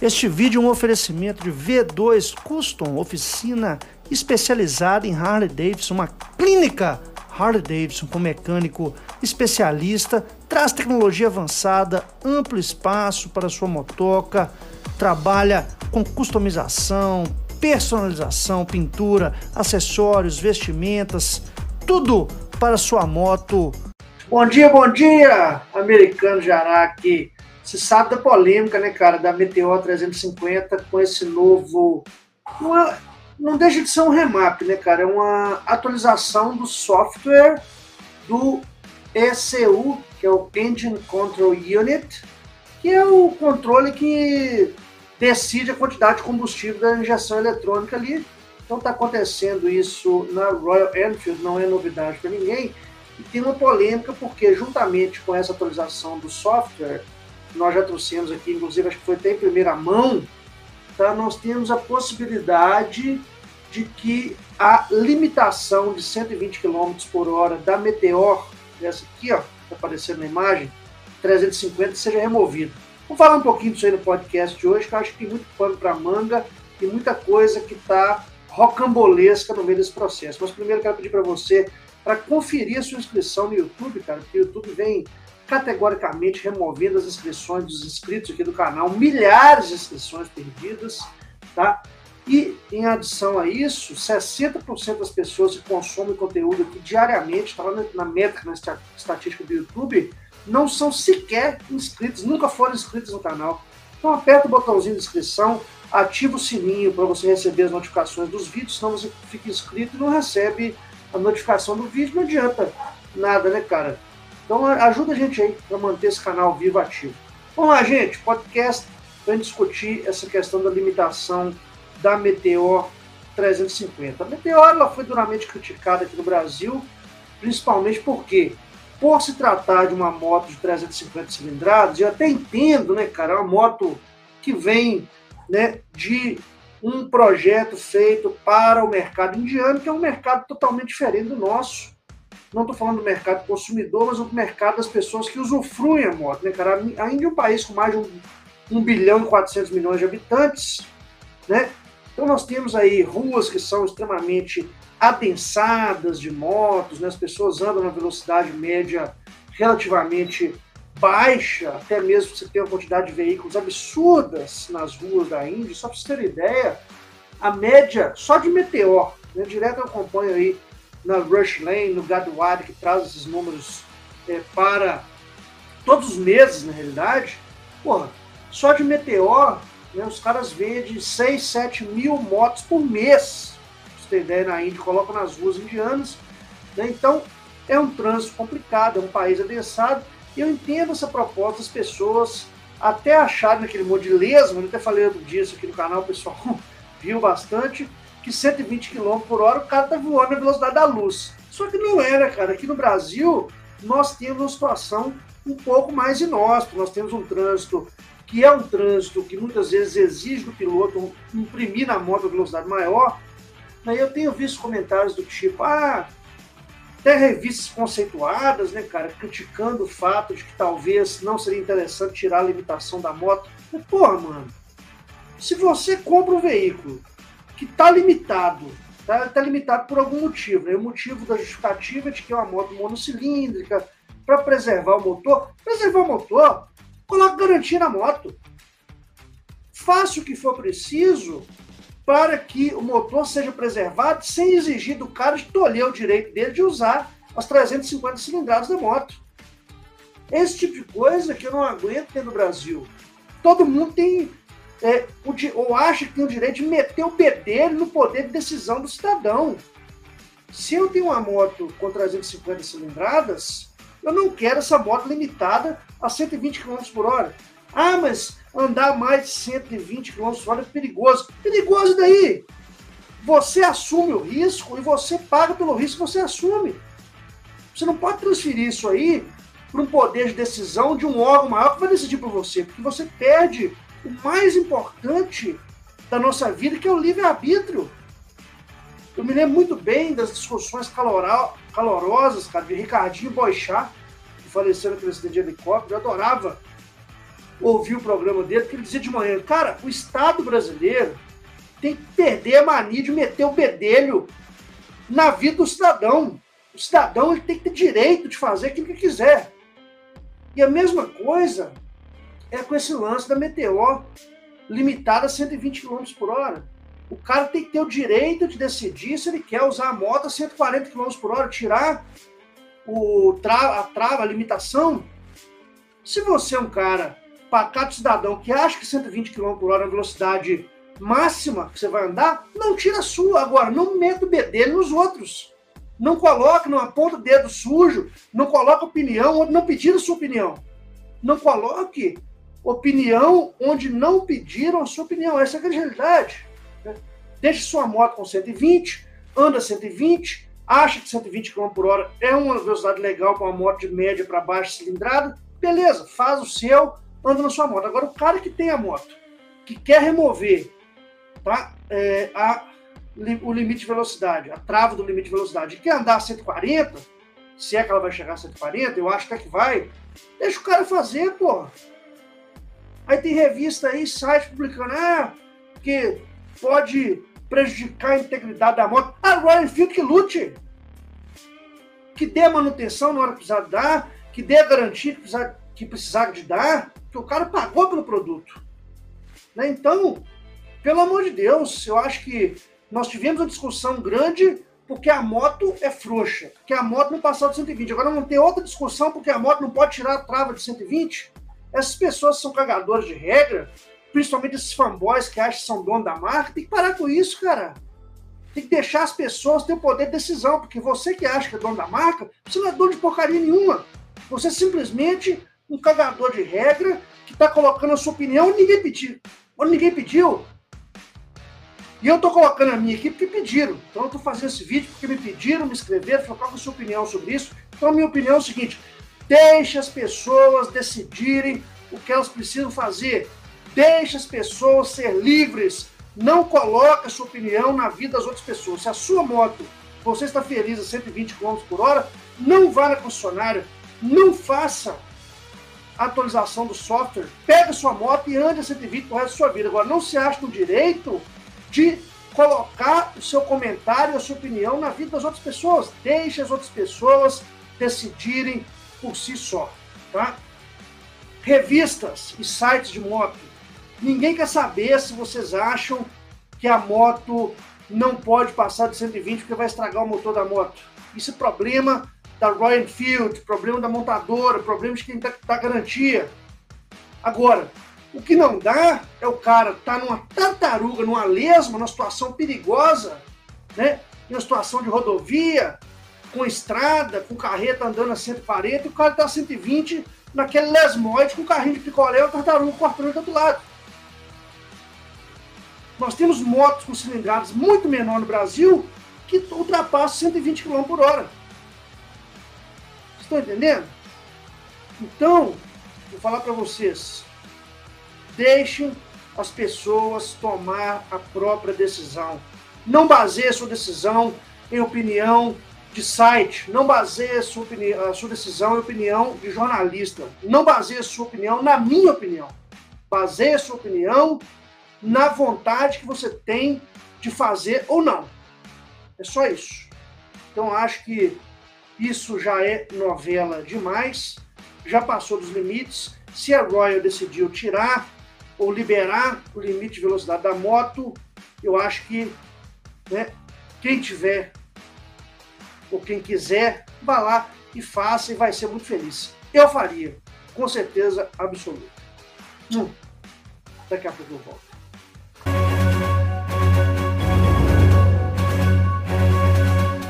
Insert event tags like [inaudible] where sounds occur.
Este vídeo é um oferecimento de V2 Custom, oficina especializada em Harley Davidson, uma clínica Harley Davidson com mecânico especialista, traz tecnologia avançada, amplo espaço para sua motoca, trabalha com customização, personalização, pintura, acessórios, vestimentas, tudo para sua moto. Bom dia, bom dia, americano de Araque. Você sabe da polêmica, né, cara, da Meteor 350 com esse novo. Uma, não deixa de ser um remap, né, cara? É uma atualização do software do ECU, que é o Engine Control Unit, que é o controle que decide a quantidade de combustível da injeção eletrônica ali. Então está acontecendo isso na Royal Enfield, não é novidade para ninguém. E tem uma polêmica porque, juntamente com essa atualização do software, nós já trouxemos aqui, inclusive acho que foi até em primeira mão, tá? nós temos a possibilidade de que a limitação de 120 km por hora da Meteor, essa aqui, ó, está aparecendo na imagem, 350, seja removida. Vamos falar um pouquinho disso aí no podcast de hoje, que eu acho que tem muito pano para manga e muita coisa que está rocambolesca no meio desse processo. Mas primeiro quero pedir para você para conferir a sua inscrição no YouTube, cara, porque o YouTube vem categoricamente removendo as inscrições dos inscritos aqui do canal, milhares de inscrições perdidas, tá? E, em adição a isso, 60% das pessoas que consomem conteúdo aqui diariamente, está lá na, métrica, na estatística do YouTube, não são sequer inscritos, nunca foram inscritos no canal. Então aperta o botãozinho de inscrição, ativa o sininho para você receber as notificações dos vídeos, senão você fica inscrito e não recebe a notificação do vídeo, não adianta nada, né, cara? Então ajuda a gente aí para manter esse canal vivo ativo. Vamos lá, gente, podcast para discutir essa questão da limitação da Meteor 350. A Meteor ela foi duramente criticada aqui no Brasil, principalmente porque por se tratar de uma moto de 350 cilindradas, eu até entendo, né, cara, é uma moto que vem né, de um projeto feito para o mercado indiano, que é um mercado totalmente diferente do nosso. Não estou falando do mercado consumidor, mas do mercado das pessoas que usufruem a moto. Né, cara? A Índia é um país com mais de um, 1 bilhão e 400 milhões de habitantes. Né? Então nós temos aí ruas que são extremamente adensadas de motos, né? as pessoas andam na velocidade média relativamente baixa, até mesmo você tem uma quantidade de veículos absurdas nas ruas da Índia. Só para você ter ideia, a média só de Meteor, né? direto eu acompanho aí na Rush Lane, no Gadwad, que traz esses números é, para todos os meses, na realidade. Porra, só de Meteor, né, os caras vendem 6, 7 mil motos por mês você ter ideia, na Índia, colocam nas ruas indianas. Né? Então, é um trânsito complicado, é um país adensado. Eu entendo essa proposta das pessoas até acharem naquele modilesmo, eu até falei disso aqui no canal, o pessoal [laughs] viu bastante, que 120 km por hora o cara tá voando na velocidade da luz. Só que não era, cara. Aqui no Brasil, nós temos uma situação um pouco mais inóspita. Nós temos um trânsito que é um trânsito que muitas vezes exige do piloto imprimir na moto a velocidade maior, Aí eu tenho visto comentários do tipo, ah, até revistas conceituadas, né, cara, criticando o fato de que talvez não seria interessante tirar a limitação da moto. Mas, porra, mano, se você compra um veículo que está limitado, tá, tá limitado por algum motivo, né? o motivo da justificativa é de que é uma moto monocilíndrica, para preservar o motor, preservar o motor, coloca garantia na moto. Faça o que for preciso para que o motor seja preservado sem exigir do cara tolher o direito dele de usar as 350 cilindradas da moto. Esse tipo de coisa que eu não aguento ter no Brasil. Todo mundo tem, é, o, ou acha que tem o direito de meter o bedelho no poder de decisão do cidadão. Se eu tenho uma moto com 350 cilindradas, eu não quero essa moto limitada a 120 km por hora. Ah, mas andar mais de 120 km por é perigoso. Perigoso daí? Você assume o risco e você paga pelo risco que você assume. Você não pode transferir isso aí para um poder de decisão de um órgão maior que vai decidir por você, porque você perde o mais importante da nossa vida, que é o livre-arbítrio. Eu me lembro muito bem das discussões calorosas, cara, de Ricardinho Boixá, que faleceu naquele acidente de helicóptero. Eu adorava ouvi o programa dele, porque ele dizia de manhã, cara, o Estado brasileiro tem que perder a mania de meter o bedelho na vida do cidadão. O cidadão ele tem que ter direito de fazer aquilo que quiser. E a mesma coisa é com esse lance da Meteor limitada a 120 km por hora. O cara tem que ter o direito de decidir se ele quer usar a moto a 140 km por hora, tirar o tra a trava, a limitação. Se você é um cara pacato cidadão que acha que 120 km por hora é a velocidade máxima que você vai andar, não tira a sua. Agora, não meta o bedelho nos outros. Não coloque, não aponta o dedo sujo, não coloque opinião, não pediram sua opinião. Não coloque opinião onde não pediram a sua opinião. Essa é a realidade. Né? Deixe sua moto com 120, anda 120, acha que 120 km por hora é uma velocidade legal para uma moto de média para baixa cilindrada, beleza, faz o seu, anda na sua moto. Agora, o cara que tem a moto, que quer remover tá, é, a, o limite de velocidade, a trava do limite de velocidade, e quer andar a 140, se é que ela vai chegar a 140, eu acho que é que vai, deixa o cara fazer, porra. Aí tem revista aí, site publicando, ah, que pode prejudicar a integridade da moto. A Royal Enfield que lute. Que dê manutenção na hora que precisar dar, que dê a garantia que precisar, que precisar de dar, que o cara pagou pelo produto. Né? Então, pelo amor de Deus, eu acho que nós tivemos uma discussão grande porque a moto é frouxa, porque a moto não passou de 120. Agora vamos ter outra discussão porque a moto não pode tirar a trava de 120. Essas pessoas são cagadores de regra, principalmente esses fanboys que acham que são dono da marca. Tem que parar com isso, cara. Tem que deixar as pessoas ter o poder de decisão, porque você que acha que é dono da marca, você não é dono de porcaria nenhuma. Você simplesmente um cagador de regra que está colocando a sua opinião e ninguém pediu. Ou ninguém pediu. E eu estou colocando a minha aqui porque pediram. Então eu estou fazendo esse vídeo porque me pediram, me escreveram, falaram qual é a sua opinião sobre isso. Então a minha opinião é o seguinte: Deixe as pessoas decidirem o que elas precisam fazer. Deixe as pessoas ser livres. Não coloque a sua opinião na vida das outras pessoas. Se a sua moto, você está feliz a 120 km por hora, não vá na concessionária. Não faça atualização do software. Pega sua moto e ande a 120 por resto da sua vida. Agora, não se acha no direito de colocar o seu comentário, a sua opinião na vida das outras pessoas. Deixe as outras pessoas decidirem por si só, tá? Revistas e sites de moto. Ninguém quer saber se vocês acham que a moto não pode passar de 120 porque vai estragar o motor da moto. Isso é problema da Royal Enfield, problema da montadora, problema de quem dá garantia. Agora, o que não dá é o cara estar tá numa tartaruga, numa lesma, numa situação perigosa, né? Em uma situação de rodovia, com estrada, com carreta andando a 140 e o cara tá a 120 naquele lesmoide com carrinho de picolé e o tartaruga cortando do outro lado. Nós temos motos com cilindradas muito menor no Brasil que ultrapassam 120 km por hora. Estão entendendo? Então, vou falar para vocês. Deixem as pessoas tomar a própria decisão. Não baseie sua decisão em opinião de site, não baseie sua, sua decisão em opinião de jornalista. Não baseie sua opinião na minha opinião. Baseie sua opinião na vontade que você tem de fazer ou não. É só isso. Então acho que isso já é novela demais, já passou dos limites. Se a Royal decidiu tirar ou liberar o limite de velocidade da moto, eu acho que né, quem tiver ou quem quiser, vá lá e faça e vai ser muito feliz. Eu faria, com certeza absoluta. Hum, daqui a pouco eu volto.